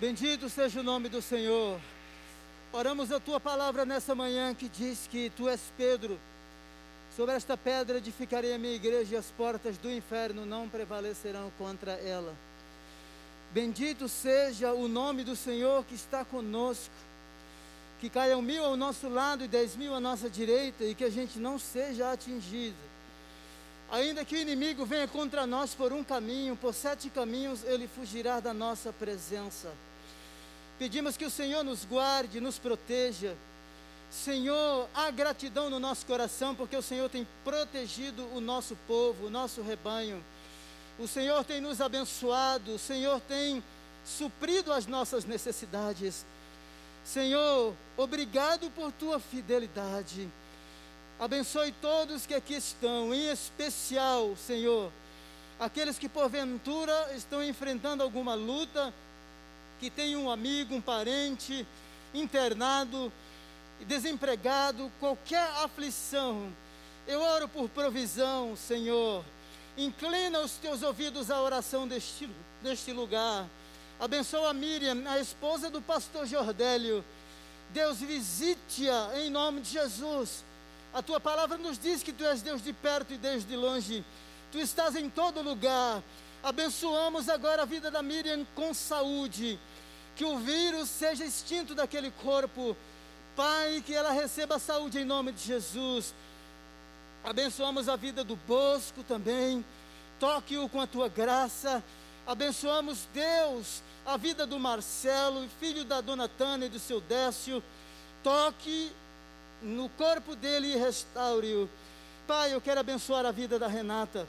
Bendito seja o nome do Senhor. Oramos a tua palavra nessa manhã que diz que tu és Pedro. Sobre esta pedra edificarei a minha igreja e as portas do inferno não prevalecerão contra ela. Bendito seja o nome do Senhor que está conosco. Que caiam mil ao nosso lado e dez mil à nossa direita e que a gente não seja atingido. Ainda que o inimigo venha contra nós por um caminho, por sete caminhos, ele fugirá da nossa presença. Pedimos que o Senhor nos guarde, nos proteja. Senhor, há gratidão no nosso coração, porque o Senhor tem protegido o nosso povo, o nosso rebanho. O Senhor tem nos abençoado, o Senhor tem suprido as nossas necessidades. Senhor, obrigado por tua fidelidade. Abençoe todos que aqui estão, em especial, Senhor, aqueles que porventura estão enfrentando alguma luta, que tem um amigo, um parente internado, desempregado, qualquer aflição. Eu oro por provisão, Senhor. Inclina os teus ouvidos à oração deste, deste lugar. Abençoa a Miriam, a esposa do pastor Jordélio. Deus, visite-a em nome de Jesus. A tua palavra nos diz que tu és Deus de perto e Deus de longe. Tu estás em todo lugar. Abençoamos agora a vida da Miriam com saúde. Que o vírus seja extinto daquele corpo. Pai, que ela receba saúde em nome de Jesus. Abençoamos a vida do Bosco também. Toque-o com a tua graça. Abençoamos, Deus, a vida do Marcelo, filho da dona Tânia e do seu Décio. Toque no corpo dele e restaure-o. Pai, eu quero abençoar a vida da Renata,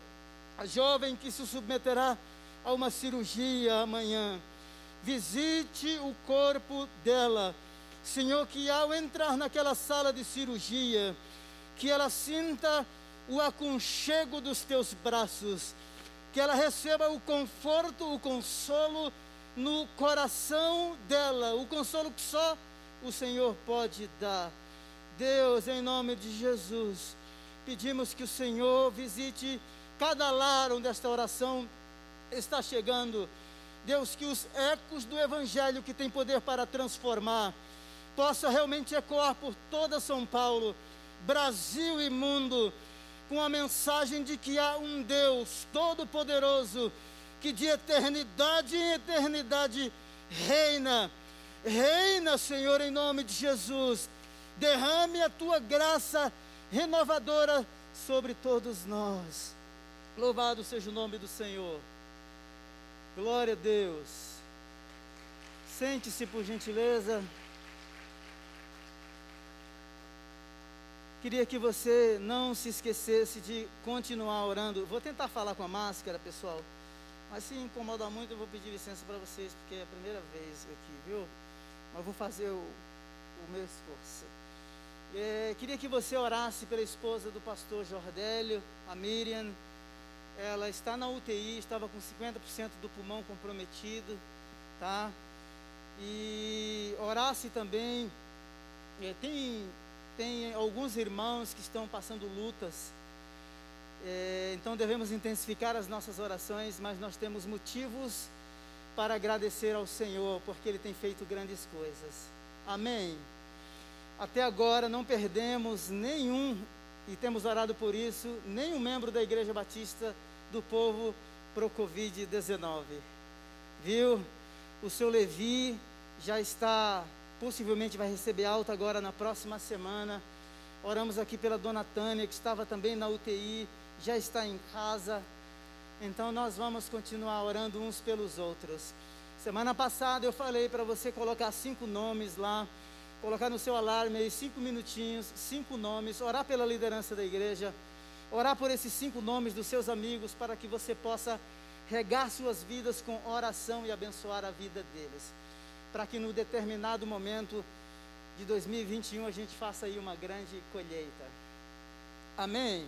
a jovem que se submeterá a uma cirurgia amanhã. Visite o corpo dela. Senhor, que ao entrar naquela sala de cirurgia, que ela sinta o aconchego dos teus braços, que ela receba o conforto, o consolo no coração dela, o consolo que só o Senhor pode dar. Deus, em nome de Jesus, pedimos que o Senhor visite cada lar onde esta oração está chegando. Deus, que os ecos do Evangelho que tem poder para transformar, possa realmente ecoar por toda São Paulo Brasil e mundo, com a mensagem de que há um Deus todo-poderoso que de eternidade em eternidade reina. Reina, Senhor, em nome de Jesus. Derrame a tua graça renovadora sobre todos nós. Louvado seja o nome do Senhor. Glória a Deus. Sente-se por gentileza. Queria que você não se esquecesse de continuar orando. Vou tentar falar com a máscara, pessoal. Mas se incomodar muito, eu vou pedir licença para vocês, porque é a primeira vez aqui, viu? Mas vou fazer o, o meu esforço. É, queria que você orasse pela esposa do pastor Jordélio, a Miriam. Ela está na UTI, estava com 50% do pulmão comprometido, tá? E orasse também. É, tem tem alguns irmãos que estão passando lutas. É, então devemos intensificar as nossas orações, mas nós temos motivos para agradecer ao Senhor, porque Ele tem feito grandes coisas. Amém. Até agora não perdemos nenhum, e temos orado por isso, nenhum membro da Igreja Batista do povo pro Covid-19. Viu? O seu Levi já está possivelmente vai receber alta agora na próxima semana. Oramos aqui pela dona Tânia, que estava também na UTI, já está em casa. Então nós vamos continuar orando uns pelos outros. Semana passada eu falei para você colocar cinco nomes lá, colocar no seu alarme aí cinco minutinhos, cinco nomes, orar pela liderança da igreja, orar por esses cinco nomes dos seus amigos para que você possa regar suas vidas com oração e abençoar a vida deles para que no determinado momento de 2021 a gente faça aí uma grande colheita. Amém?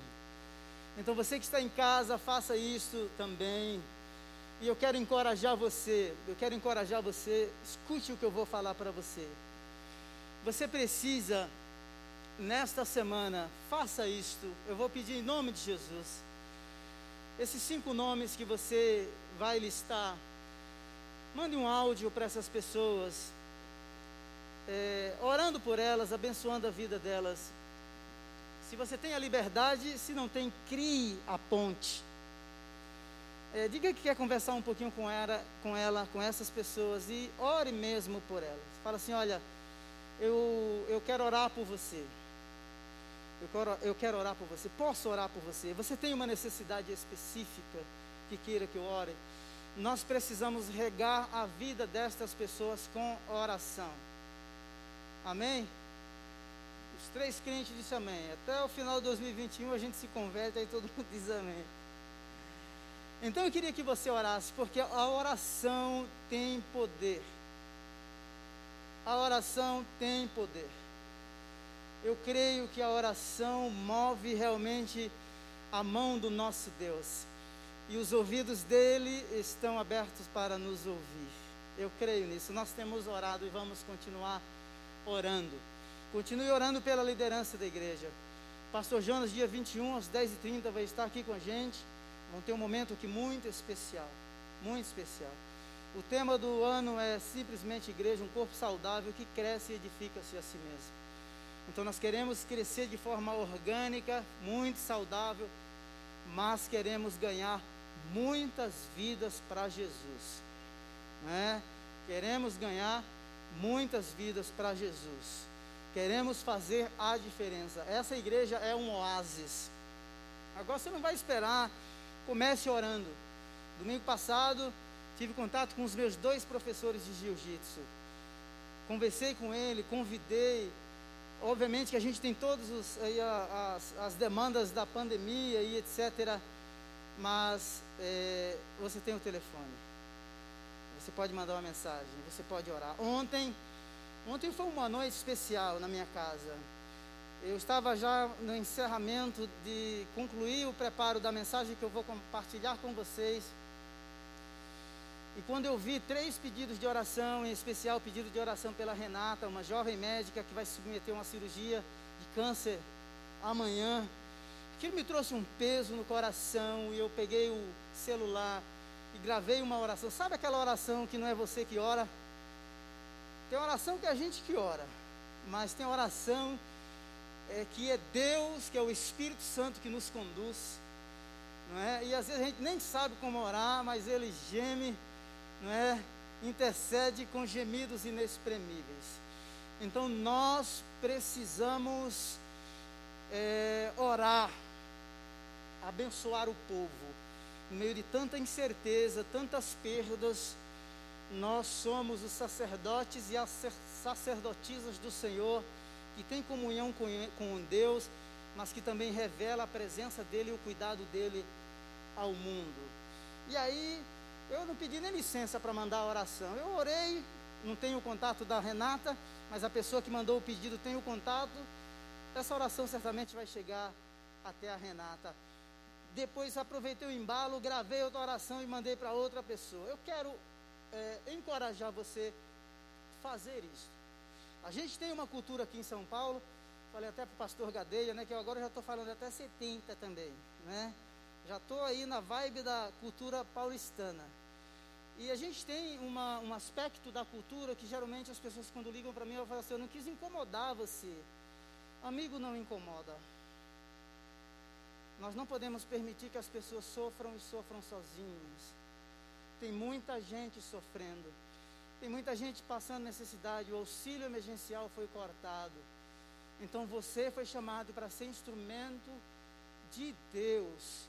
Então você que está em casa, faça isso também. E eu quero encorajar você, eu quero encorajar você, escute o que eu vou falar para você. Você precisa, nesta semana, faça isto. Eu vou pedir em nome de Jesus. Esses cinco nomes que você vai listar, Mande um áudio para essas pessoas, é, orando por elas, abençoando a vida delas. Se você tem a liberdade, se não tem, crie a ponte. É, diga que quer conversar um pouquinho com ela, com ela, com essas pessoas e ore mesmo por elas. Fala assim, olha, eu, eu quero orar por você. Eu quero, eu quero orar por você. Posso orar por você? Você tem uma necessidade específica que queira que eu ore? Nós precisamos regar a vida destas pessoas com oração. Amém? Os três crentes disseram amém. Até o final de 2021 a gente se converte, aí todo mundo diz amém. Então eu queria que você orasse, porque a oração tem poder. A oração tem poder. Eu creio que a oração move realmente a mão do nosso Deus. E os ouvidos dele estão abertos para nos ouvir. Eu creio nisso. Nós temos orado e vamos continuar orando. Continue orando pela liderança da igreja. Pastor Jonas, dia 21, às 10h30, vai estar aqui com a gente. Vão ter um momento aqui muito especial. Muito especial. O tema do ano é simplesmente igreja, um corpo saudável que cresce e edifica-se a si mesmo. Então nós queremos crescer de forma orgânica, muito saudável, mas queremos ganhar muitas vidas para Jesus. Né? Queremos ganhar muitas vidas para Jesus. Queremos fazer a diferença. Essa igreja é um oásis. Agora você não vai esperar, comece orando. Domingo passado, tive contato com os meus dois professores de jiu-jitsu. Conversei com ele, convidei, Obviamente que a gente tem todas as, as, demandas da pandemia e etc. Mas é, você tem o telefone. Você pode mandar uma mensagem, você pode orar. Ontem, ontem foi uma noite especial na minha casa. Eu estava já no encerramento de concluir o preparo da mensagem que eu vou compartilhar com vocês. E quando eu vi três pedidos de oração, em especial o pedido de oração pela Renata, uma jovem médica que vai se submeter a uma cirurgia de câncer amanhã, aquilo me trouxe um peso no coração e eu peguei o celular e gravei uma oração. Sabe aquela oração que não é você que ora? Tem oração que é a gente que ora, mas tem oração é, que é Deus, que é o Espírito Santo que nos conduz. Não é? E às vezes a gente nem sabe como orar, mas ele geme não é? intercede com gemidos inexprimíveis. Então nós precisamos é, orar, abençoar o povo. No meio de tanta incerteza, tantas perdas, nós somos os sacerdotes e as sacerdotisas do Senhor, que tem comunhão com, Deus, mas que também revela a presença dele e o cuidado dele ao mundo. E aí eu não pedi nem licença para mandar a oração. Eu orei, não tenho o contato da Renata, mas a pessoa que mandou o pedido tem o contato. Essa oração certamente vai chegar até a Renata. Depois aproveitei o embalo, gravei outra oração e mandei para outra pessoa. Eu quero é, encorajar você a fazer isso. A gente tem uma cultura aqui em São Paulo, falei até para o pastor Gadeia, né, que eu agora já estou falando até 70 também, né? Já estou aí na vibe da cultura paulistana. E a gente tem uma, um aspecto da cultura que geralmente as pessoas quando ligam para mim, eu falo assim, eu não quis incomodar você. Amigo não incomoda. Nós não podemos permitir que as pessoas sofram e sofram sozinhas. Tem muita gente sofrendo. Tem muita gente passando necessidade. O auxílio emergencial foi cortado. Então você foi chamado para ser instrumento de Deus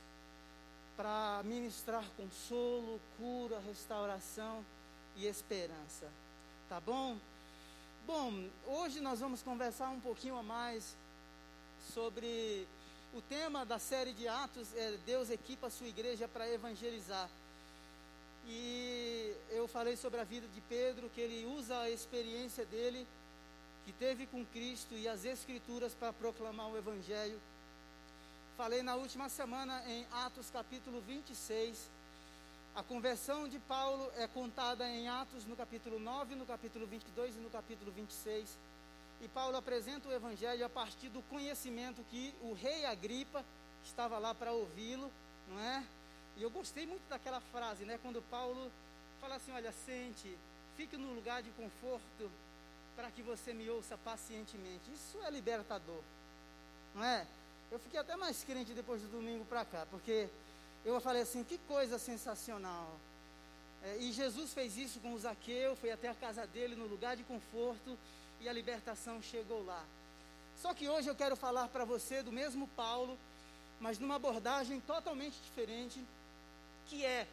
para ministrar consolo, cura, restauração e esperança. Tá bom? Bom, hoje nós vamos conversar um pouquinho a mais sobre o tema da série de Atos é Deus equipa a sua igreja para evangelizar. E eu falei sobre a vida de Pedro, que ele usa a experiência dele, que teve com Cristo e as Escrituras para proclamar o Evangelho Falei na última semana em Atos capítulo 26. A conversão de Paulo é contada em Atos no capítulo 9, no capítulo 22 e no capítulo 26. E Paulo apresenta o evangelho a partir do conhecimento que o rei Agripa estava lá para ouvi-lo, não é? E eu gostei muito daquela frase, né? Quando Paulo fala assim: olha, sente, fique no lugar de conforto para que você me ouça pacientemente. Isso é libertador, não é? Eu fiquei até mais crente depois do domingo para cá, porque eu falei assim: que coisa sensacional. É, e Jesus fez isso com o Zaqueu, foi até a casa dele no lugar de conforto e a libertação chegou lá. Só que hoje eu quero falar para você do mesmo Paulo, mas numa abordagem totalmente diferente, que é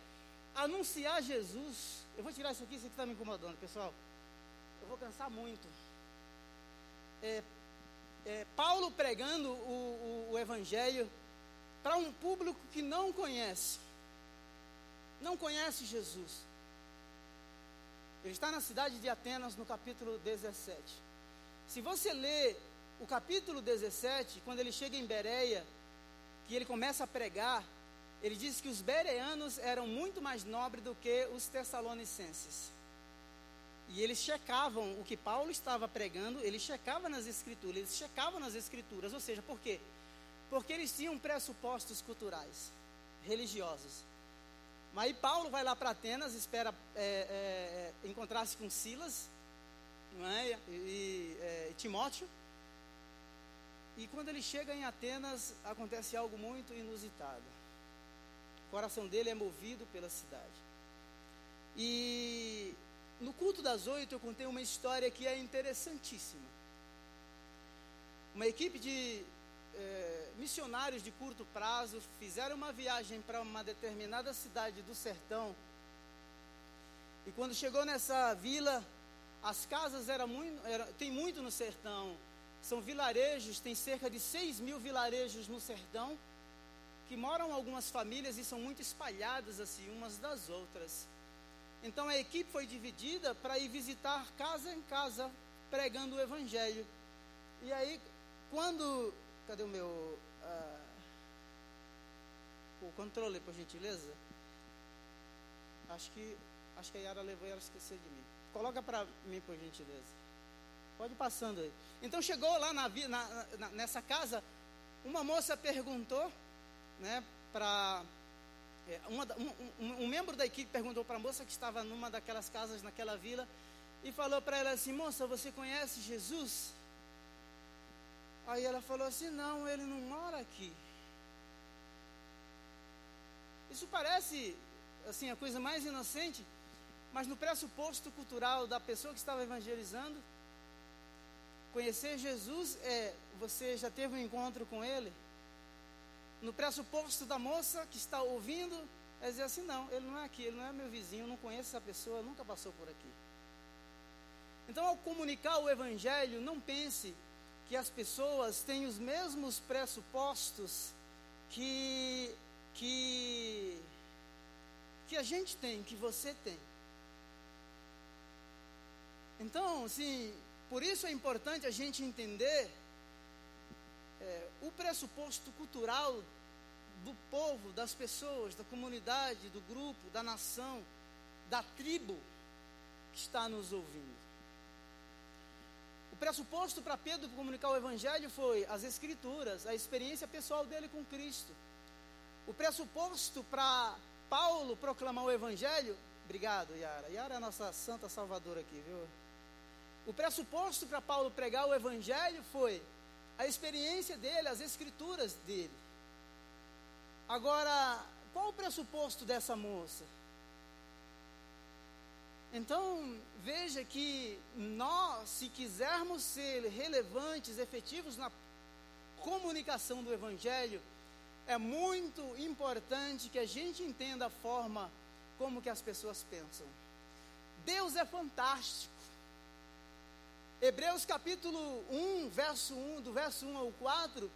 anunciar Jesus. Eu vou tirar isso aqui, isso aqui está me incomodando, pessoal. Eu vou cansar muito. É, é, Paulo pregando o, o, o Evangelho para um público que não conhece, não conhece Jesus. Ele está na cidade de Atenas, no capítulo 17. Se você ler o capítulo 17, quando ele chega em Bereia, que ele começa a pregar, ele diz que os bereanos eram muito mais nobres do que os tessalonicenses. E eles checavam o que Paulo estava pregando, ele checava nas escrituras, eles checavam nas escrituras, ou seja, por quê? Porque eles tinham pressupostos culturais, religiosos. Mas aí Paulo vai lá para Atenas, espera é, é, é, encontrar-se com Silas é? e, é, Timóteo. E quando ele chega em Atenas, acontece algo muito inusitado. O coração dele é movido pela cidade. E no culto das oito eu contei uma história que é interessantíssima. Uma equipe de é, missionários de curto prazo fizeram uma viagem para uma determinada cidade do sertão. E quando chegou nessa vila, as casas eram muito, era, tem muito no sertão. São vilarejos, tem cerca de 6 mil vilarejos no sertão, que moram algumas famílias e são muito espalhadas assim, umas das outras. Então a equipe foi dividida para ir visitar casa em casa, pregando o evangelho. E aí, quando. Cadê o meu. Uh, o controle, por gentileza? Acho que. Acho que a Yara levou e ela esqueceu de mim. Coloca para mim, por gentileza. Pode ir passando aí. Então chegou lá na, na, na, nessa casa, uma moça perguntou, né, para é, uma, um, um, membro da equipe perguntou para a moça que estava numa daquelas casas naquela vila e falou para ela assim: Moça, você conhece Jesus? Aí ela falou assim: Não, ele não mora aqui. Isso parece assim a coisa mais inocente, mas no pressuposto cultural da pessoa que estava evangelizando, conhecer Jesus é você já teve um encontro com ele? No pressuposto da moça que está ouvindo, é dizer assim: não, ele não é aqui, ele não é meu vizinho, não conheço essa pessoa, nunca passou por aqui. Então, ao comunicar o Evangelho, não pense que as pessoas têm os mesmos pressupostos que, que, que a gente tem, que você tem. Então, assim, por isso é importante a gente entender é, o pressuposto cultural do povo, das pessoas, da comunidade, do grupo, da nação, da tribo que está nos ouvindo. O pressuposto para Pedro comunicar o Evangelho foi as Escrituras, a experiência pessoal dele com Cristo. O pressuposto para Paulo proclamar o Evangelho, obrigado, Yara. Yara é a nossa santa salvadora aqui, viu? O pressuposto para Paulo pregar o Evangelho foi a experiência dele, as escrituras dele. Agora, qual o pressuposto dessa moça? Então, veja que nós, se quisermos ser relevantes, efetivos na comunicação do Evangelho, é muito importante que a gente entenda a forma como que as pessoas pensam. Deus é fantástico. Hebreus capítulo 1, verso 1, do verso 1 ao 4,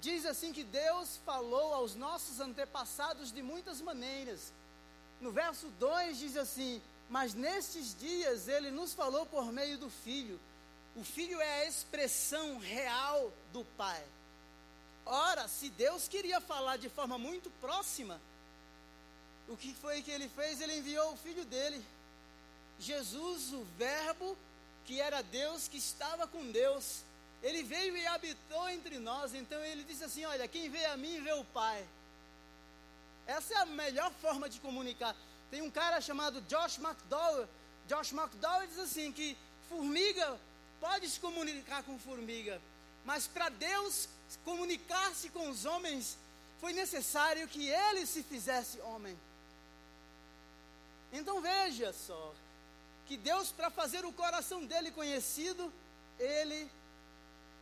diz assim que Deus falou aos nossos antepassados de muitas maneiras. No verso 2 diz assim: Mas nestes dias ele nos falou por meio do Filho. O Filho é a expressão real do Pai. Ora, se Deus queria falar de forma muito próxima, o que foi que ele fez? Ele enviou o Filho dele, Jesus, o Verbo que era Deus, que estava com Deus. Ele veio e habitou entre nós. Então ele disse assim: Olha, quem vê a mim vê o Pai. Essa é a melhor forma de comunicar. Tem um cara chamado Josh McDowell. Josh McDowell diz assim que formiga pode se comunicar com formiga, mas para Deus comunicar-se com os homens foi necessário que ele se fizesse homem. Então veja só, que Deus, para fazer o coração dele conhecido, ele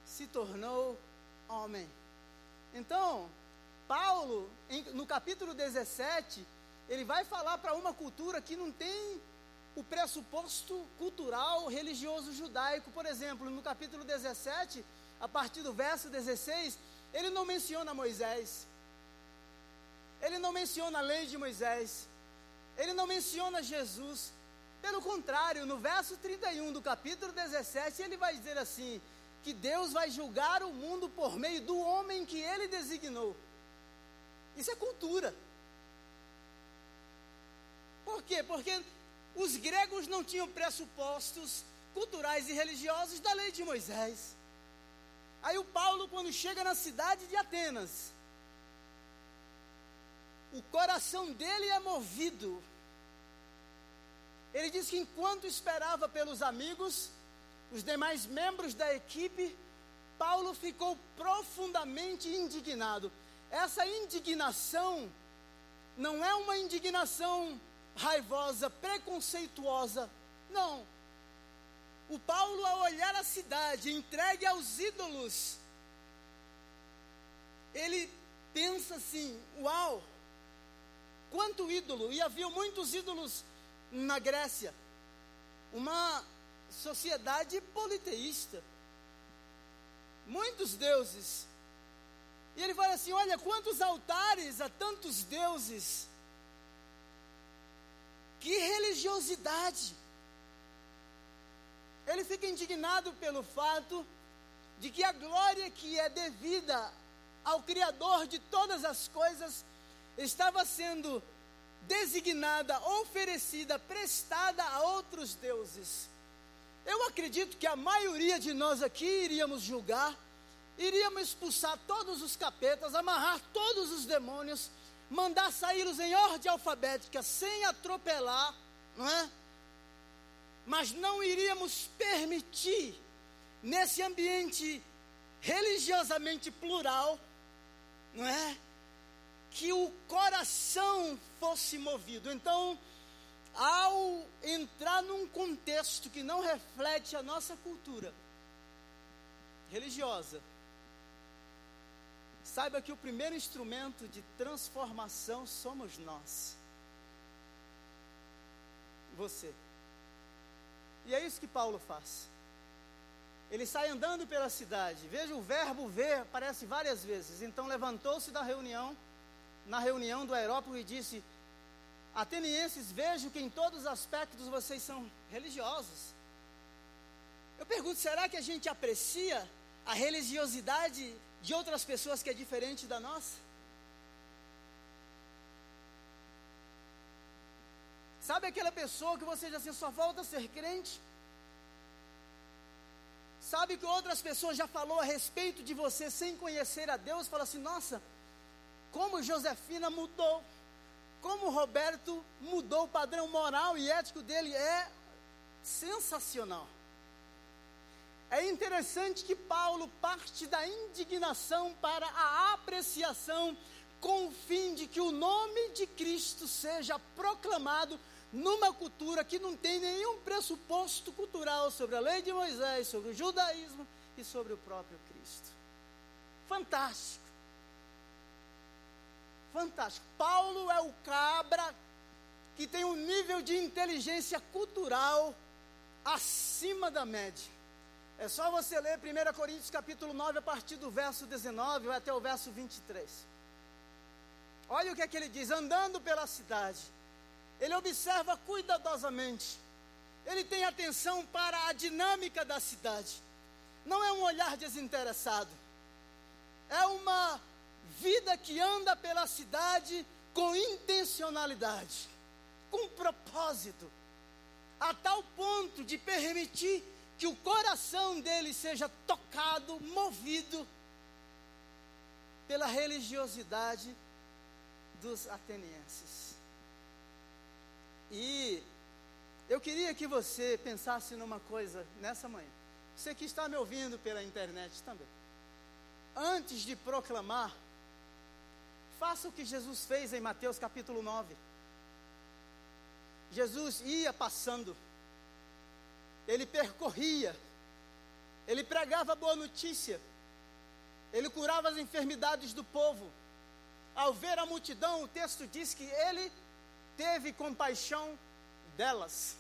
se tornou homem. Então, Paulo, em, no capítulo 17, ele vai falar para uma cultura que não tem o pressuposto cultural religioso judaico. Por exemplo, no capítulo 17, a partir do verso 16, ele não menciona Moisés. Ele não menciona a lei de Moisés. Ele não menciona Jesus. Pelo contrário, no verso 31 do capítulo 17, ele vai dizer assim: que Deus vai julgar o mundo por meio do homem que ele designou. Isso é cultura. Por quê? Porque os gregos não tinham pressupostos culturais e religiosos da lei de Moisés. Aí o Paulo, quando chega na cidade de Atenas, o coração dele é movido. Ele diz que enquanto esperava pelos amigos, os demais membros da equipe, Paulo ficou profundamente indignado. Essa indignação não é uma indignação raivosa, preconceituosa. Não. O Paulo, ao olhar a cidade entregue aos ídolos, ele pensa assim: uau, quanto ídolo! E havia muitos ídolos na Grécia. Uma sociedade politeísta. Muitos deuses. E ele fala assim: olha, quantos altares a tantos deuses. Que religiosidade. Ele fica indignado pelo fato de que a glória que é devida ao Criador de todas as coisas estava sendo designada, oferecida, prestada a outros deuses. Eu acredito que a maioria de nós aqui iríamos julgar, iríamos expulsar todos os capetas, amarrar todos os demônios, mandar saí-los em ordem alfabética, sem atropelar, não é? Mas não iríamos permitir, nesse ambiente religiosamente plural, não é? Que o coração fosse movido. Então, ao entrar num contexto que não reflete a nossa cultura religiosa, saiba que o primeiro instrumento de transformação somos nós. Você. E é isso que Paulo faz. Ele sai andando pela cidade. Veja o verbo ver aparece várias vezes. Então levantou-se da reunião, na reunião do aerópago e disse: Atenienses, vejo que em todos os aspectos vocês são religiosos. Eu pergunto, será que a gente aprecia a religiosidade de outras pessoas que é diferente da nossa? Sabe aquela pessoa que você já assim, só volta a ser crente? Sabe que outras pessoas já falou a respeito de você sem conhecer a Deus? Fala assim, nossa, como Josefina mudou como Roberto mudou o padrão moral e ético dele é sensacional. É interessante que Paulo parte da indignação para a apreciação, com o fim de que o nome de Cristo seja proclamado numa cultura que não tem nenhum pressuposto cultural sobre a lei de Moisés, sobre o judaísmo e sobre o próprio Cristo. Fantástico fantástico. Paulo é o cabra que tem um nível de inteligência cultural acima da média. É só você ler 1 Coríntios capítulo 9 a partir do verso 19 até o verso 23. Olha o que é que ele diz: andando pela cidade, ele observa cuidadosamente, ele tem atenção para a dinâmica da cidade, não é um olhar desinteressado, é uma vida que anda pela cidade com intencionalidade, com propósito, a tal ponto de permitir que o coração dele seja tocado, movido pela religiosidade dos atenienses. E eu queria que você pensasse numa coisa nessa manhã. Você que está me ouvindo pela internet também. Antes de proclamar, faça o que Jesus fez em Mateus capítulo 9. Jesus ia passando, ele percorria, ele pregava boa notícia, ele curava as enfermidades do povo. Ao ver a multidão, o texto diz que ele teve compaixão delas.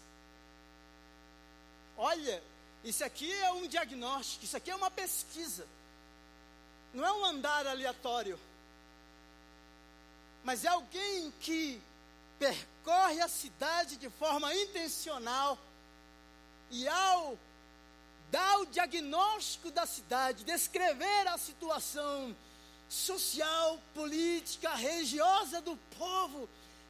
Olha, isso aqui é um diagnóstico, isso aqui é uma pesquisa. Não é um andar aleatório. Mas é alguém que percorre a cidade de forma intencional e ao dar o diagnóstico da cidade, descrever a situação social, política, religiosa do povo,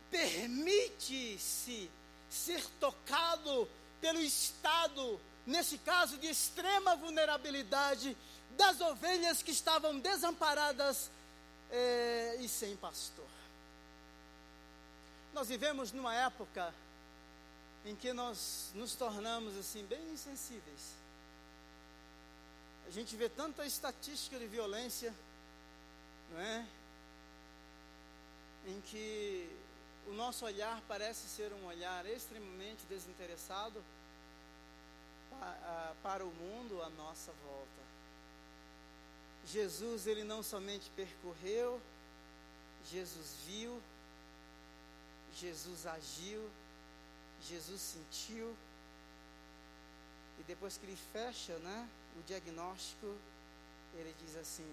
permite-se ser tocado pelo estado, nesse caso de extrema vulnerabilidade, das ovelhas que estavam desamparadas é, e sem pastor. Nós vivemos numa época em que nós nos tornamos assim bem insensíveis. A gente vê tanta estatística de violência, não é? Em que o nosso olhar parece ser um olhar extremamente desinteressado para o mundo à nossa volta. Jesus, ele não somente percorreu, Jesus viu, Jesus agiu, Jesus sentiu, e depois que ele fecha né, o diagnóstico, ele diz assim: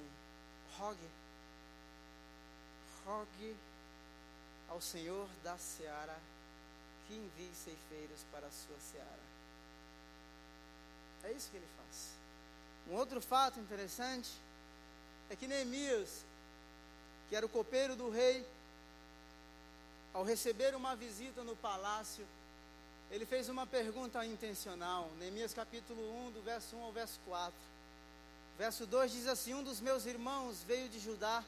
rogue, rogue ao Senhor da seara que envie ceifeiros para a sua seara. É isso que ele faz. Um outro fato interessante é que Neemias, que era o copeiro do rei, ao receber uma visita no palácio, ele fez uma pergunta intencional. Neemias capítulo 1, do verso 1 ao verso 4. Verso 2 diz assim: Um dos meus irmãos veio de Judá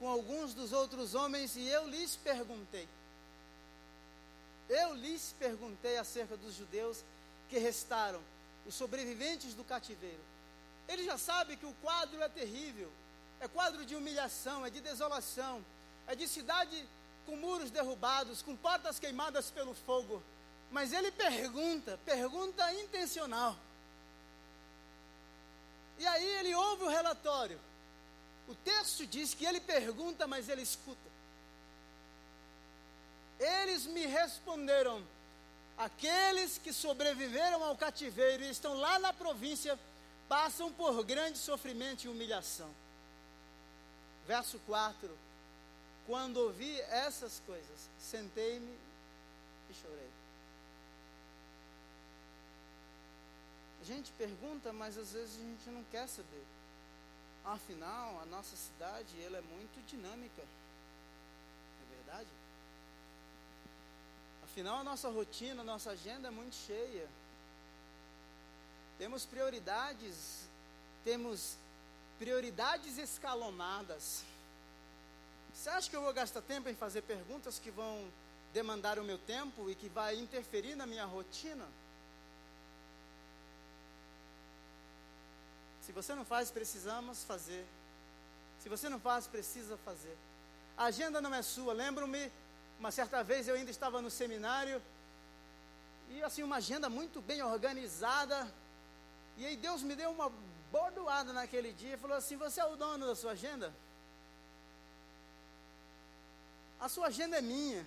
com alguns dos outros homens e eu lhes perguntei. Eu lhes perguntei acerca dos judeus que restaram, os sobreviventes do cativeiro. Ele já sabe que o quadro é terrível. É quadro de humilhação, é de desolação, é de cidade com muros derrubados, com portas queimadas pelo fogo. Mas ele pergunta, pergunta intencional. E aí ele ouve o relatório. O texto diz que ele pergunta, mas ele escuta. Eles me responderam: aqueles que sobreviveram ao cativeiro e estão lá na província passam por grande sofrimento e humilhação. Verso 4: Quando ouvi essas coisas, sentei-me e chorei. A gente pergunta, mas às vezes a gente não quer saber. Afinal, a nossa cidade ela é muito dinâmica. É verdade? Afinal, a nossa rotina, a nossa agenda é muito cheia. Temos prioridades, temos prioridades escalonadas. Você acha que eu vou gastar tempo em fazer perguntas que vão demandar o meu tempo e que vai interferir na minha rotina? Se você não faz, precisamos fazer. Se você não faz, precisa fazer. A agenda não é sua. Lembro-me, uma certa vez eu ainda estava no seminário e assim uma agenda muito bem organizada. E aí Deus me deu uma bordoada naquele dia e falou assim: "Você é o dono da sua agenda? A sua agenda é minha.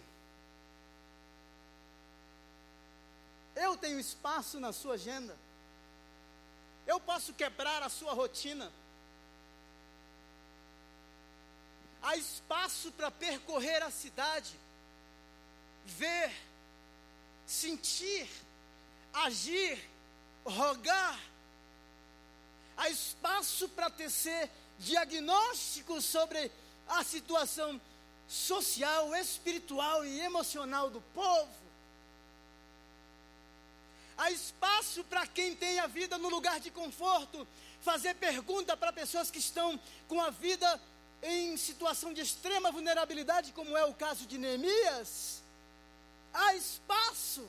Eu tenho espaço na sua agenda. Eu posso quebrar a sua rotina. Há espaço para percorrer a cidade, ver, sentir, agir, rogar. Há espaço para tecer diagnósticos sobre a situação social, espiritual e emocional do povo. Há espaço para quem tem a vida no lugar de conforto, fazer pergunta para pessoas que estão com a vida em situação de extrema vulnerabilidade, como é o caso de Neemias. há espaço.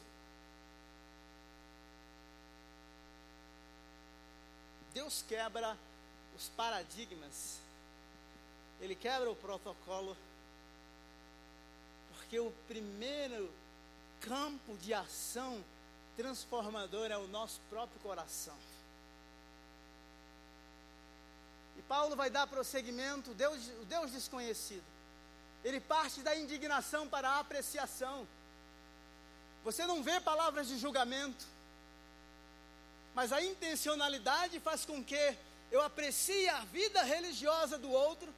Deus quebra os paradigmas, Ele quebra o protocolo, porque o primeiro campo de ação transformador é o nosso próprio coração. E Paulo vai dar prosseguimento, Deus, o Deus desconhecido. Ele parte da indignação para a apreciação. Você não vê palavras de julgamento, mas a intencionalidade faz com que eu aprecie a vida religiosa do outro,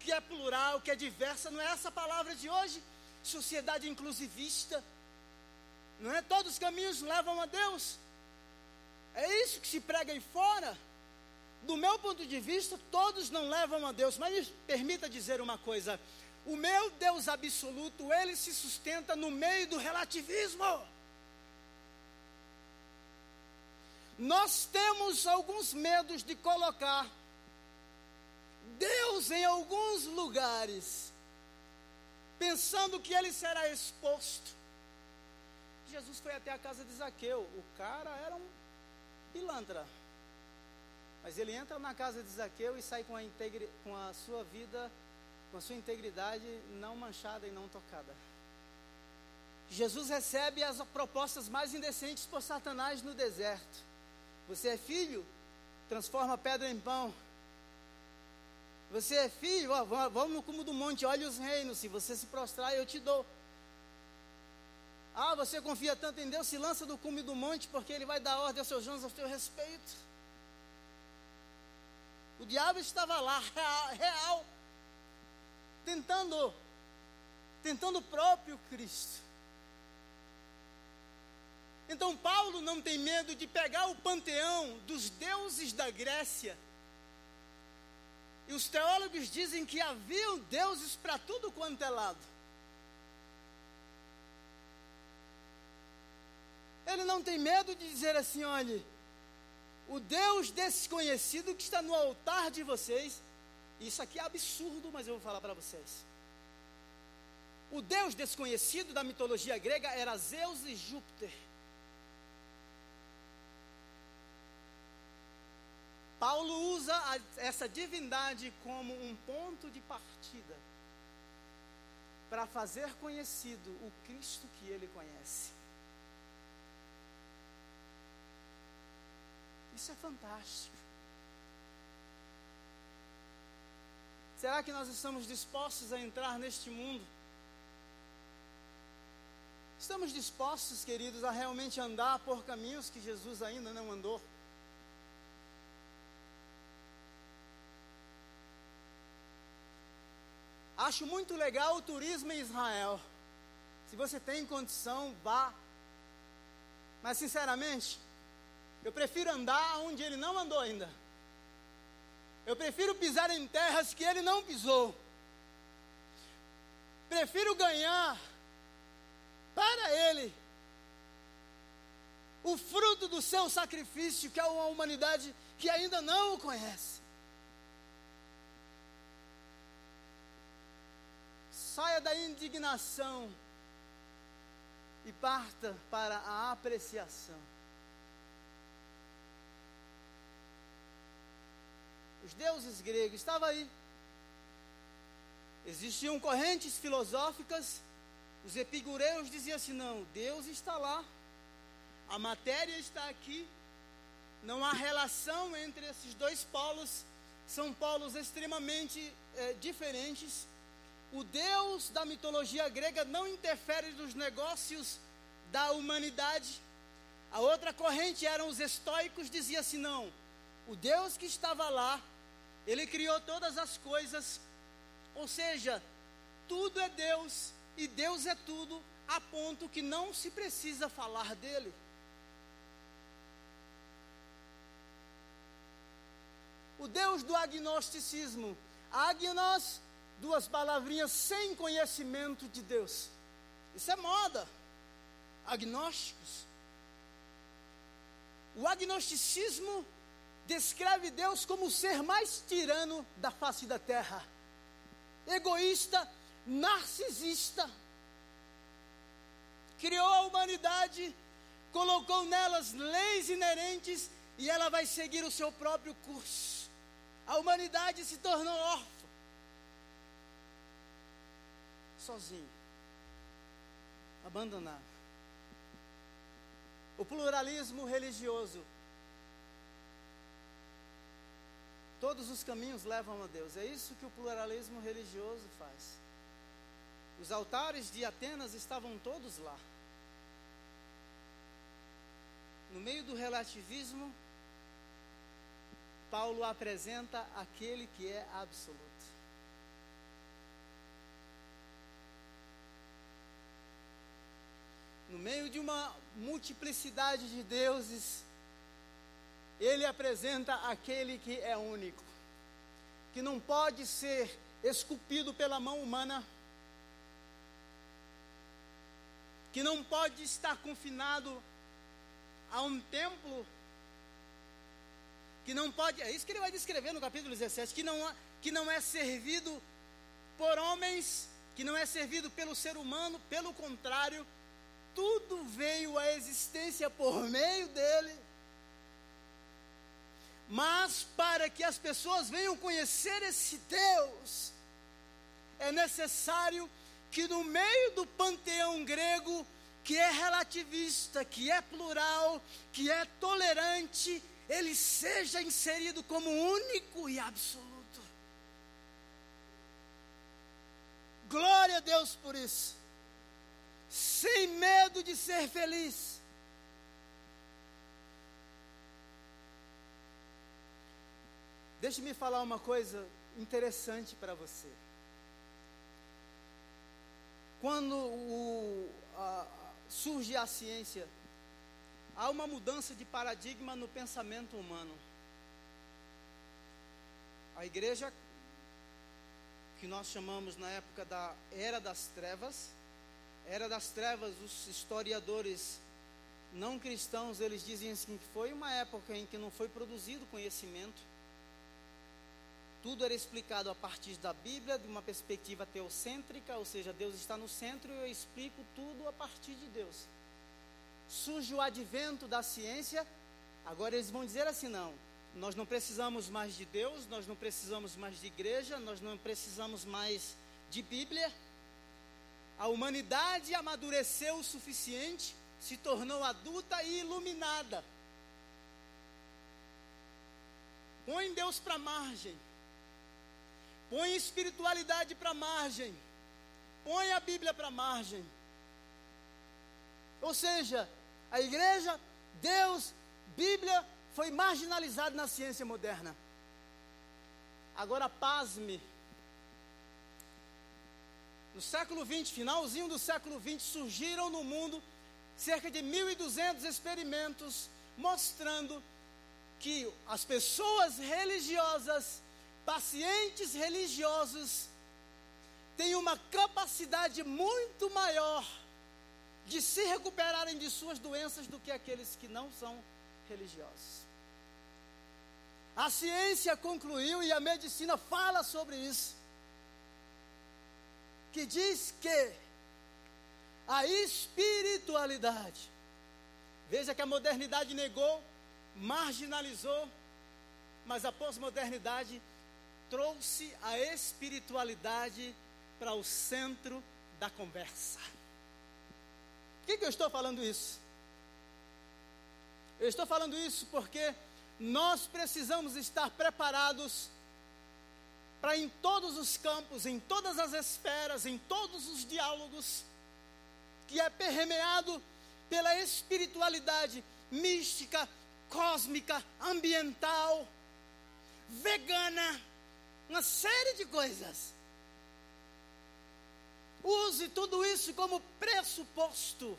que é plural, que é diversa, não é essa palavra de hoje? Sociedade inclusivista, não é? Todos os caminhos levam a Deus, é isso que se prega aí fora. Do meu ponto de vista, todos não levam a Deus, mas me permita dizer uma coisa: o meu Deus absoluto, ele se sustenta no meio do relativismo. Nós temos alguns medos de colocar Deus em alguns lugares, pensando que ele será exposto. Jesus foi até a casa de Zaqueu, o cara era um pilantra. Mas ele entra na casa de Zaqueu e sai com a, integri, com a sua vida, com a sua integridade não manchada e não tocada. Jesus recebe as propostas mais indecentes por Satanás no deserto. Você é filho? Transforma pedra em pão. Você é filho? Ó, vamos no cume do monte, olha os reinos. Se você se prostrar, eu te dou. Ah, você confia tanto em Deus, se lança do cume do monte, porque Ele vai dar ordem aos seus anjos a teu respeito. O diabo estava lá, real, real tentando, tentando o próprio Cristo. Então Paulo não tem medo de pegar o panteão dos deuses da Grécia. E os teólogos dizem que havia deuses para tudo quanto é lado. Ele não tem medo de dizer assim: olhe, o Deus desconhecido que está no altar de vocês, isso aqui é absurdo, mas eu vou falar para vocês. O Deus desconhecido da mitologia grega era Zeus e Júpiter. Paulo usa a, essa divindade como um ponto de partida para fazer conhecido o Cristo que ele conhece. Isso é fantástico. Será que nós estamos dispostos a entrar neste mundo? Estamos dispostos, queridos, a realmente andar por caminhos que Jesus ainda não andou? Acho muito legal o turismo em Israel. Se você tem condição, vá. Mas, sinceramente, eu prefiro andar onde ele não andou ainda. Eu prefiro pisar em terras que ele não pisou. Prefiro ganhar para ele o fruto do seu sacrifício, que é uma humanidade que ainda não o conhece. Saia da indignação e parta para a apreciação. os deuses gregos, estava aí. Existiam correntes filosóficas, os epicureus diziam assim: não, Deus está lá, a matéria está aqui, não há relação entre esses dois polos, são polos extremamente é, diferentes. O Deus da mitologia grega não interfere nos negócios da humanidade. A outra corrente eram os estoicos, dizia assim: não, o Deus que estava lá ele criou todas as coisas, ou seja, tudo é Deus e Deus é tudo, a ponto que não se precisa falar dele. O Deus do agnosticismo, agnos, duas palavrinhas sem conhecimento de Deus. Isso é moda. Agnósticos. O agnosticismo descreve Deus como o ser mais tirano da face da terra, egoísta, narcisista. criou a humanidade, colocou nelas leis inerentes e ela vai seguir o seu próprio curso. A humanidade se tornou órfã, sozinha, abandonada. O pluralismo religioso. Todos os caminhos levam a Deus. É isso que o pluralismo religioso faz. Os altares de Atenas estavam todos lá. No meio do relativismo, Paulo apresenta aquele que é absoluto. No meio de uma multiplicidade de deuses, ele apresenta aquele que é único, que não pode ser esculpido pela mão humana que não pode estar confinado a um templo, que não pode, é isso que ele vai descrever no capítulo 17, que não, que não é servido por homens, que não é servido pelo ser humano, pelo contrário, tudo veio à existência por meio dele. Mas para que as pessoas venham conhecer esse Deus, é necessário que no meio do panteão grego, que é relativista, que é plural, que é tolerante, ele seja inserido como único e absoluto. Glória a Deus por isso. Sem medo de ser feliz. Deixe-me falar uma coisa interessante para você. Quando o, a, surge a ciência, há uma mudança de paradigma no pensamento humano. A igreja, que nós chamamos na época da Era das Trevas, Era das Trevas, os historiadores não cristãos, eles dizem assim que foi uma época em que não foi produzido conhecimento, tudo era explicado a partir da Bíblia, de uma perspectiva teocêntrica, ou seja, Deus está no centro e eu explico tudo a partir de Deus. Surge o advento da ciência, agora eles vão dizer assim: não, nós não precisamos mais de Deus, nós não precisamos mais de igreja, nós não precisamos mais de Bíblia. A humanidade amadureceu o suficiente, se tornou adulta e iluminada. Põe Deus para margem Põe espiritualidade para margem. Põe a Bíblia para margem. Ou seja, a igreja, Deus, Bíblia foi marginalizado na ciência moderna. Agora pasme. No século 20, finalzinho do século 20, surgiram no mundo cerca de 1.200 experimentos mostrando que as pessoas religiosas pacientes religiosos têm uma capacidade muito maior de se recuperarem de suas doenças do que aqueles que não são religiosos. A ciência concluiu e a medicina fala sobre isso. Que diz que a espiritualidade, veja que a modernidade negou, marginalizou, mas a pós-modernidade trouxe a espiritualidade para o centro da conversa. Por que, que eu estou falando isso? Eu estou falando isso porque nós precisamos estar preparados para em todos os campos, em todas as esferas, em todos os diálogos, que é permeado pela espiritualidade mística, cósmica, ambiental, vegana, uma série de coisas. Use tudo isso como pressuposto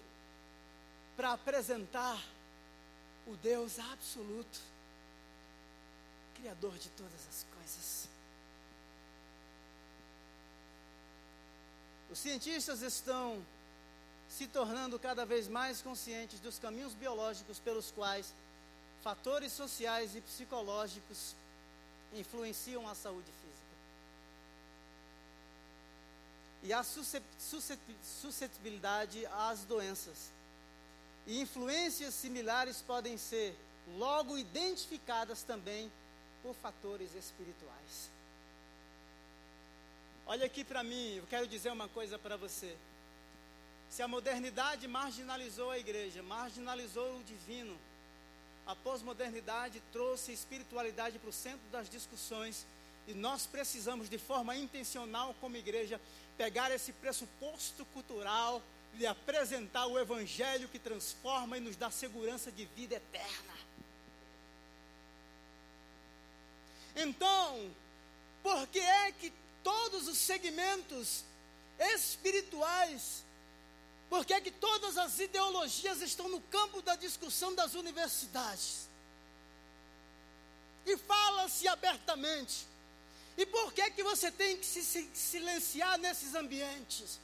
para apresentar o Deus absoluto, Criador de todas as coisas. Os cientistas estão se tornando cada vez mais conscientes dos caminhos biológicos pelos quais fatores sociais e psicológicos influenciam a saúde física. e a suscetibilidade às doenças. E influências similares podem ser logo identificadas também por fatores espirituais. Olha aqui para mim, eu quero dizer uma coisa para você. Se a modernidade marginalizou a igreja, marginalizou o divino, a pós-modernidade trouxe a espiritualidade para o centro das discussões e nós precisamos, de forma intencional, como igreja, pegar esse pressuposto cultural e apresentar o Evangelho que transforma e nos dá segurança de vida eterna. Então, por que é que todos os segmentos espirituais, por que é que todas as ideologias estão no campo da discussão das universidades? E fala-se abertamente. E por que é que você tem que se silenciar nesses ambientes?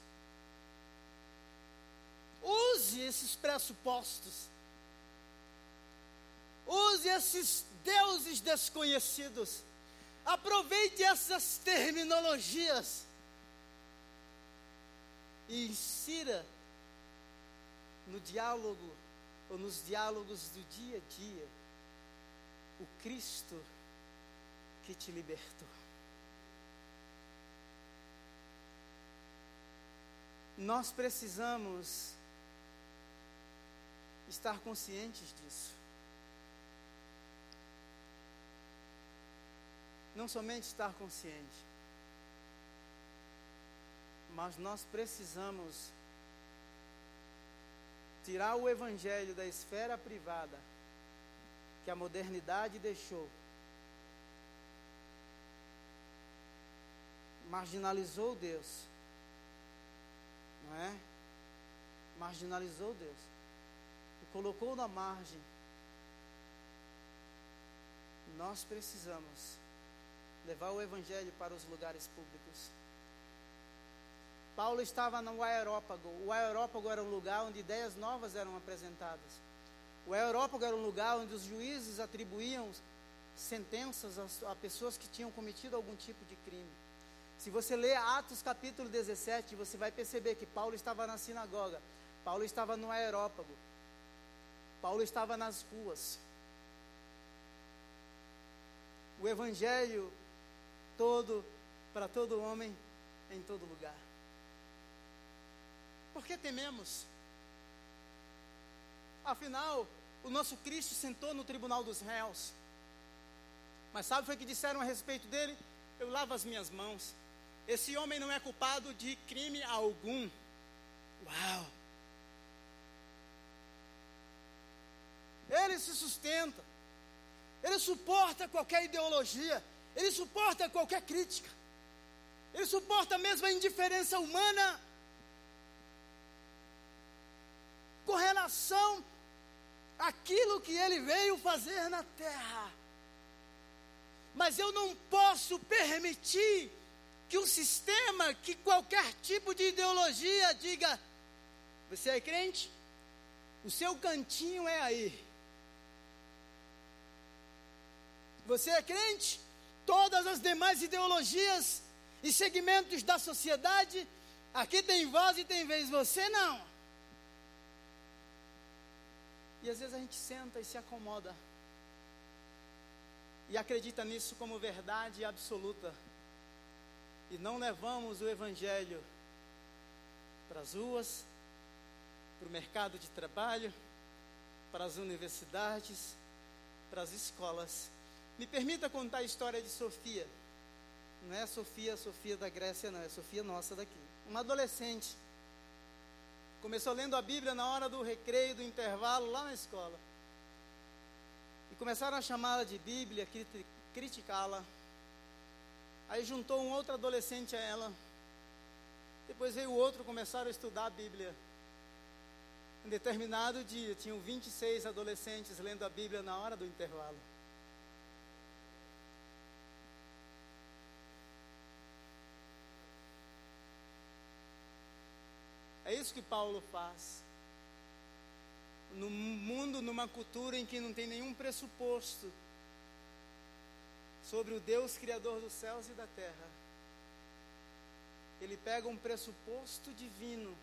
Use esses pressupostos. Use esses deuses desconhecidos. Aproveite essas terminologias. E insira no diálogo, ou nos diálogos do dia a dia, o Cristo que te libertou. Nós precisamos estar conscientes disso. Não somente estar consciente, mas nós precisamos tirar o evangelho da esfera privada que a modernidade deixou. Marginalizou Deus. Não é? Marginalizou Deus. E colocou na margem. Nós precisamos levar o evangelho para os lugares públicos. Paulo estava no aerópago. O aerópago era um lugar onde ideias novas eram apresentadas. O aerópago era um lugar onde os juízes atribuíam sentenças a, pessoas que tinham cometido algum tipo de crime. Se você ler Atos capítulo 17, você vai perceber que Paulo estava na sinagoga, Paulo estava no aerópago, Paulo estava nas ruas. O evangelho todo, para todo homem, em todo lugar. Por que tememos? Afinal, o nosso Cristo sentou no tribunal dos réus. Mas sabe o que disseram a respeito dele? Eu lavo as minhas mãos. Esse homem não é culpado de crime algum. Uau! Ele se sustenta. Ele suporta qualquer ideologia. Ele suporta qualquer crítica. Ele suporta mesmo a indiferença humana com relação àquilo que ele veio fazer na terra. Mas eu não posso permitir que o sistema, que qualquer tipo de ideologia diga: você é crente? O seu cantinho é aí. Você é crente? Todas as demais ideologias e segmentos da sociedade, aqui tem voz e tem vez, você não. E às vezes a gente senta e se acomoda. E acredita nisso como verdade absoluta. E não levamos o Evangelho para as ruas, para o mercado de trabalho, para as universidades, para as escolas me permita contar a história de Sofia. Não é a Sofia, a Sofia da Grécia, não, é a Sofia nossa daqui. Uma adolescente. Começou lendo a Bíblia na hora do recreio, do intervalo, lá na escola. E começaram a chamá-la de Bíblia, criticá-la. Aí juntou um outro adolescente a ela. Depois veio o outro, começaram a estudar a Bíblia. Em determinado dia, tinham 26 adolescentes lendo a Bíblia na hora do intervalo. Isso que Paulo faz. No mundo, numa cultura em que não tem nenhum pressuposto sobre o Deus Criador dos céus e da terra. ele pega um pressuposto divino,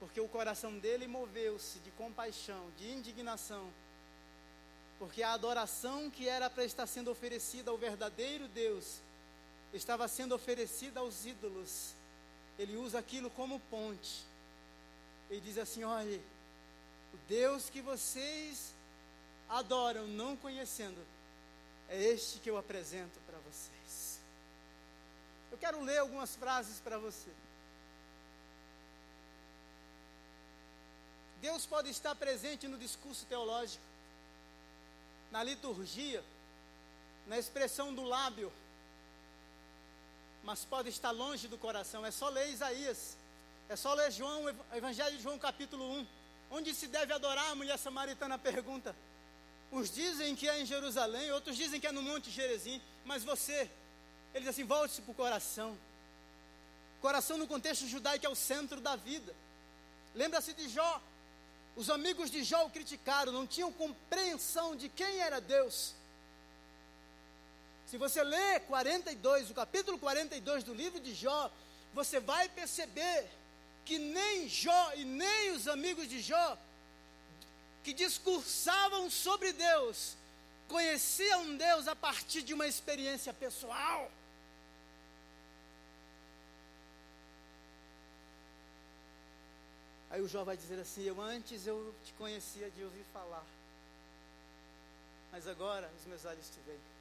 porque o coração dele moveu-se de compaixão, de indignação, porque a adoração que era para estar sendo oferecida ao verdadeiro Deus estava sendo oferecida aos ídolos. Ele usa aquilo como ponte. Ele diz assim: olha, o Deus que vocês adoram não conhecendo, é este que eu apresento para vocês. Eu quero ler algumas frases para você. Deus pode estar presente no discurso teológico, na liturgia, na expressão do lábio, mas pode estar longe do coração. É só ler Isaías, é só ler João, Evangelho de João, capítulo 1. Onde se deve adorar? A mulher samaritana pergunta. Uns dizem que é em Jerusalém, outros dizem que é no Monte Gerezim, mas você, ele diz assim: volte-se para o coração. Coração no contexto judaico é o centro da vida. Lembra-se de Jó. Os amigos de Jó o criticaram, não tinham compreensão de quem era Deus. Se você ler 42, o capítulo 42 do livro de Jó, você vai perceber que nem Jó e nem os amigos de Jó que discursavam sobre Deus, conheciam Deus a partir de uma experiência pessoal. Aí o Jó vai dizer assim: Eu antes eu te conhecia de ouvir falar, mas agora os meus olhos te veem.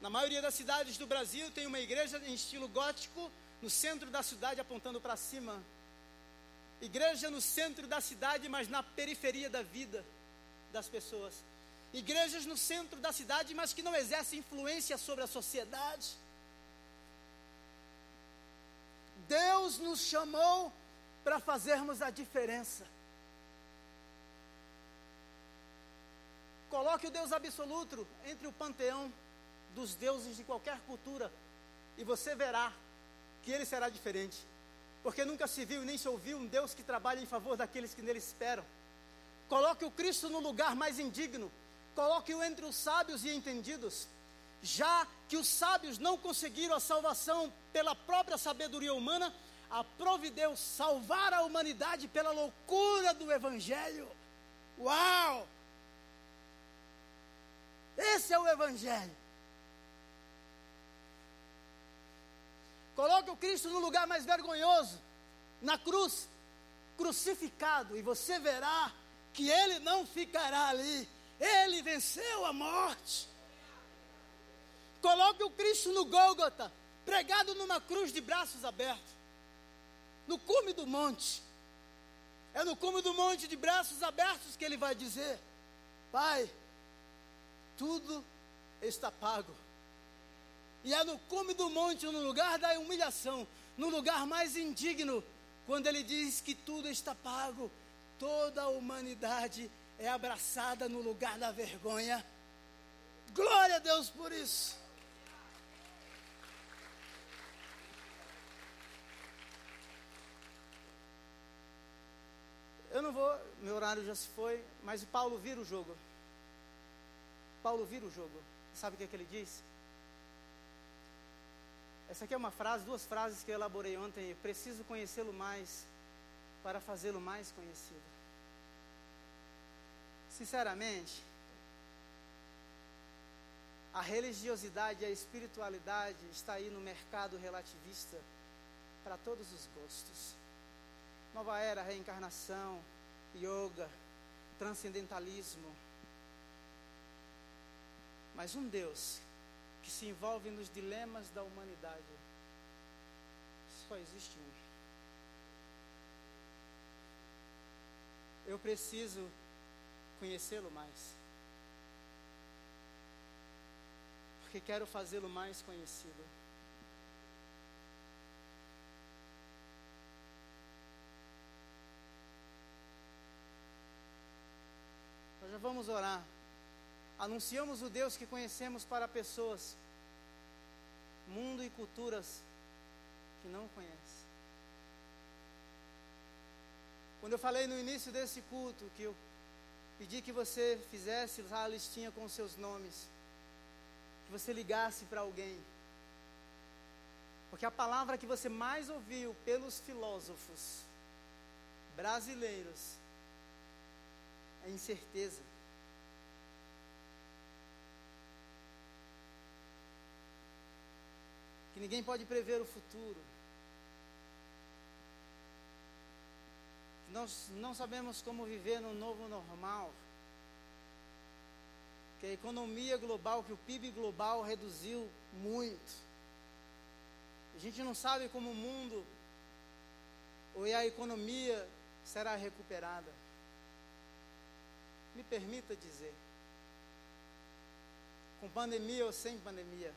Na maioria das cidades do Brasil tem uma igreja em estilo gótico no centro da cidade apontando para cima. Igreja no centro da cidade, mas na periferia da vida das pessoas. Igrejas no centro da cidade, mas que não exercem influência sobre a sociedade. Deus nos chamou para fazermos a diferença. Coloque o Deus absoluto entre o panteão dos deuses de qualquer cultura e você verá que ele será diferente. Porque nunca se viu nem se ouviu um Deus que trabalha em favor daqueles que nele esperam. Coloque o Cristo no lugar mais indigno. Coloque-o entre os sábios e entendidos. Já que os sábios não conseguiram a salvação pela própria sabedoria humana, aprove Deus salvar a humanidade pela loucura do Evangelho. Uau! Esse é o Evangelho. Coloque o Cristo no lugar mais vergonhoso, na cruz, crucificado, e você verá que ele não ficará ali. Ele venceu a morte. Coloque o Cristo no Gólgota, pregado numa cruz de braços abertos, no cume do monte. É no cume do monte de braços abertos que ele vai dizer: Pai, tudo está pago. E é no cume do monte, no lugar da humilhação, no lugar mais indigno, quando ele diz que tudo está pago, toda a humanidade é abraçada no lugar da vergonha. Glória a Deus por isso. Eu não vou, meu horário já se foi, mas o Paulo vira o jogo. Paulo vira o jogo. Sabe o que, é que ele diz? Essa aqui é uma frase, duas frases que eu elaborei ontem. preciso conhecê-lo mais para fazê-lo mais conhecido. Sinceramente, a religiosidade e a espiritualidade está aí no mercado relativista para todos os gostos. Nova era, reencarnação, yoga, transcendentalismo. Mas um Deus que se envolve nos dilemas da humanidade. Só existe um. Eu preciso conhecê-lo mais. Porque quero fazê-lo mais conhecido. Nós já vamos orar. Anunciamos o Deus que conhecemos para pessoas, mundo e culturas que não conhecem. Quando eu falei no início desse culto que eu pedi que você fizesse a listinha com seus nomes, que você ligasse para alguém, Porque a palavra que você mais ouviu pelos filósofos brasileiros é incerteza. Que ninguém pode prever o futuro. Nós não sabemos como viver no novo normal. Que a economia global, que o PIB global reduziu muito a gente não sabe como o mundo ou a economia será recuperada. Me permita dizer, com pandemia ou sem pandemia,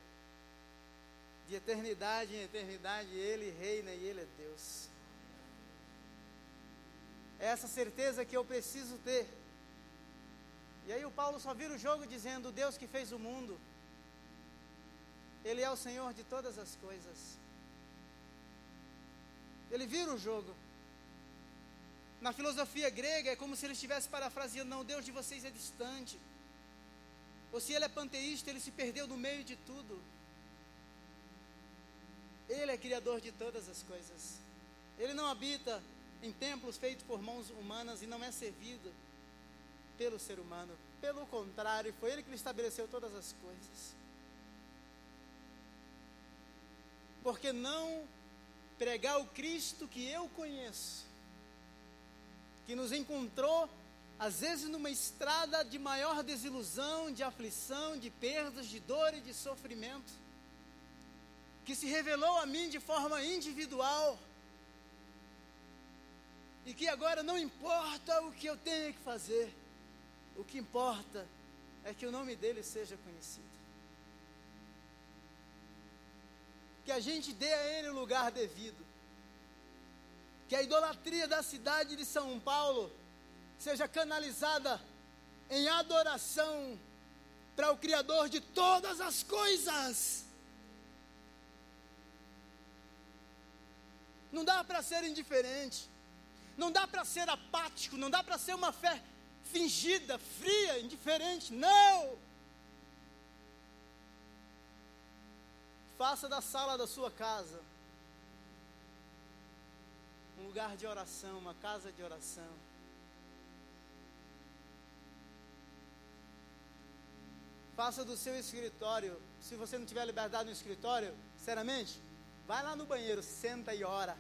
de eternidade em eternidade, Ele reina e Ele é Deus. É essa certeza que eu preciso ter. E aí o Paulo só vira o jogo dizendo: Deus que fez o mundo, Ele é o Senhor de todas as coisas. Ele vira o jogo. Na filosofia grega é como se ele estivesse parafraseando: não, Deus de vocês é distante. Ou se ele é panteísta, ele se perdeu no meio de tudo. Criador de todas as coisas. Ele não habita em templos feitos por mãos humanas e não é servido pelo ser humano. Pelo contrário, foi ele que estabeleceu todas as coisas. Porque não pregar o Cristo que eu conheço, que nos encontrou, às vezes, numa estrada de maior desilusão, de aflição, de perdas, de dor e de sofrimento, que se revelou a mim de forma individual, e que agora não importa o que eu tenha que fazer, o que importa é que o nome dele seja conhecido. que a gente dê a Ele o lugar devido. Que a idolatria da cidade de São Paulo seja canalizada em adoração para o Criador de todas as coisas. Não dá para ser indiferente, não dá para ser apático, não dá para ser uma fé fingida, fria, indiferente. Não! Faça da sala da sua casa um lugar de oração, uma casa de oração. Faça do seu escritório, se você não tiver liberdade no escritório, sinceramente, vai lá no banheiro, senta e ora.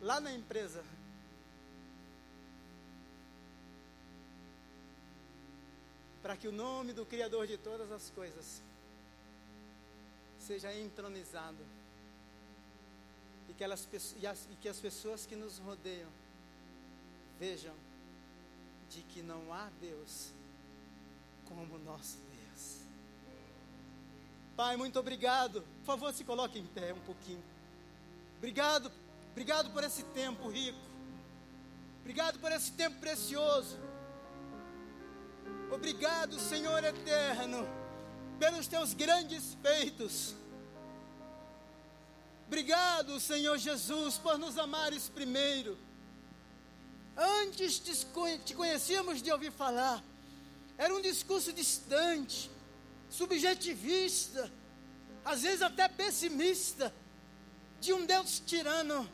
Lá na empresa. Para que o nome do Criador de todas as coisas seja entronizado. E que, elas, e, as, e que as pessoas que nos rodeiam vejam de que não há Deus como nosso Deus. Pai, muito obrigado. Por favor, se coloque em pé um pouquinho. Obrigado, obrigado por esse tempo rico. Obrigado por esse tempo precioso. Obrigado, Senhor eterno, pelos teus grandes feitos. Obrigado, Senhor Jesus, por nos amares primeiro. Antes te conhecíamos de ouvir falar, era um discurso distante, subjetivista, às vezes até pessimista, de um Deus tirano.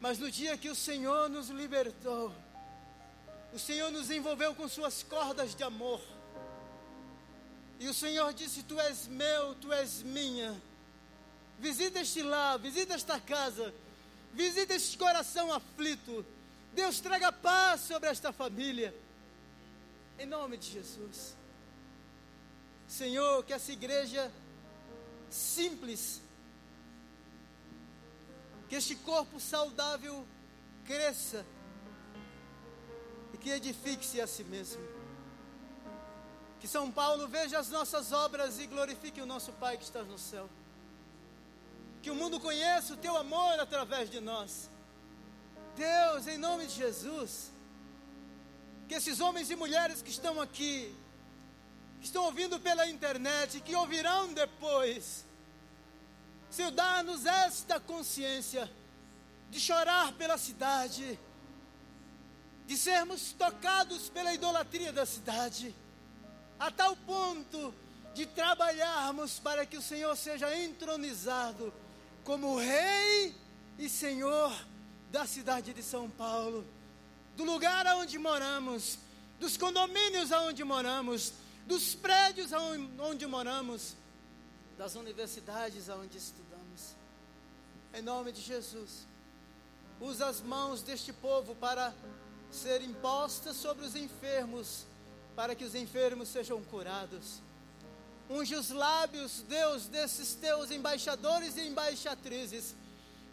Mas no dia que o Senhor nos libertou, o Senhor nos envolveu com suas cordas de amor. E o Senhor disse: Tu és meu, tu és minha visita este lar, visita esta casa, visita este coração aflito. Deus traga paz sobre esta família. Em nome de Jesus. Senhor, que essa igreja simples, que este corpo saudável cresça e que edifique-se a si mesmo. Que São Paulo veja as nossas obras e glorifique o nosso Pai que está no céu que o mundo conheça o teu amor através de nós. Deus, em nome de Jesus, que esses homens e mulheres que estão aqui, que estão ouvindo pela internet, que ouvirão depois, Senhor, dá-nos esta consciência de chorar pela cidade, de sermos tocados pela idolatria da cidade, a tal ponto de trabalharmos para que o Senhor seja entronizado como Rei e Senhor da cidade de São Paulo, do lugar aonde moramos, dos condomínios aonde moramos, dos prédios aonde moramos, das universidades aonde estudamos. Em nome de Jesus, usa as mãos deste povo para serem postas sobre os enfermos, para que os enfermos sejam curados. Unge os lábios, Deus, desses teus embaixadores e embaixatrizes,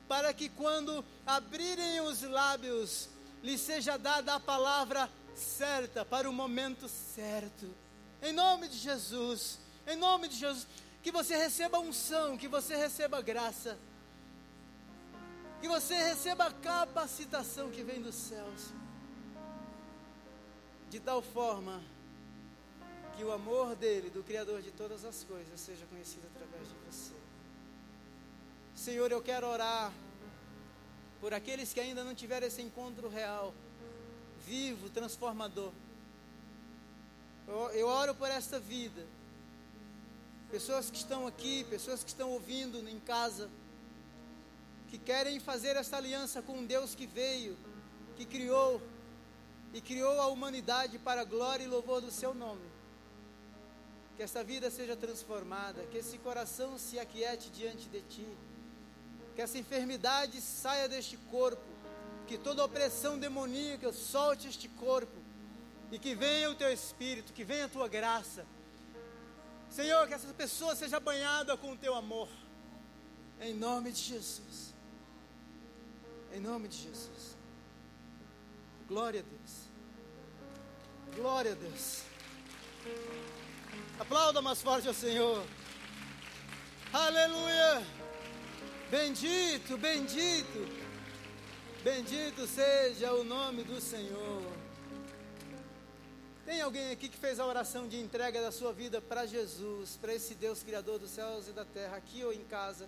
para que quando abrirem os lábios, lhe seja dada a palavra certa para o momento certo. Em nome de Jesus, em nome de Jesus, que você receba unção, que você receba graça, que você receba a capacitação que vem dos céus, de tal forma que o amor dele, do Criador de todas as coisas, seja conhecido através de você. Senhor, eu quero orar por aqueles que ainda não tiveram esse encontro real, vivo, transformador. Eu, eu oro por esta vida. Pessoas que estão aqui, pessoas que estão ouvindo em casa, que querem fazer esta aliança com um Deus que veio, que criou e criou a humanidade para a glória e louvor do seu nome. Que esta vida seja transformada, que esse coração se aquiete diante de ti, que essa enfermidade saia deste corpo, que toda opressão demoníaca solte este corpo e que venha o teu espírito, que venha a tua graça. Senhor, que essa pessoa seja banhada com o teu amor, em nome de Jesus. Em nome de Jesus. Glória a Deus. Glória a Deus. Aplauda mais forte ao Senhor. Aleluia. Bendito, bendito. Bendito seja o nome do Senhor. Tem alguém aqui que fez a oração de entrega da sua vida para Jesus, para esse Deus Criador dos céus e da terra, aqui ou em casa?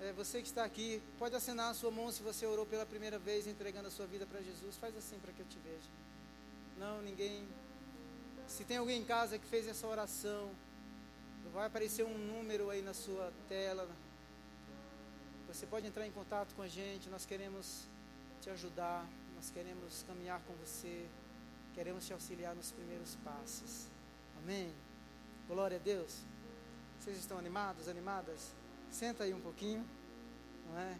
É, você que está aqui, pode acenar a sua mão se você orou pela primeira vez entregando a sua vida para Jesus. Faz assim para que eu te veja. Não, ninguém. Se tem alguém em casa que fez essa oração, vai aparecer um número aí na sua tela. Você pode entrar em contato com a gente. Nós queremos te ajudar. Nós queremos caminhar com você. Queremos te auxiliar nos primeiros passos. Amém. Glória a Deus. Vocês estão animados, animadas? Senta aí um pouquinho, não é?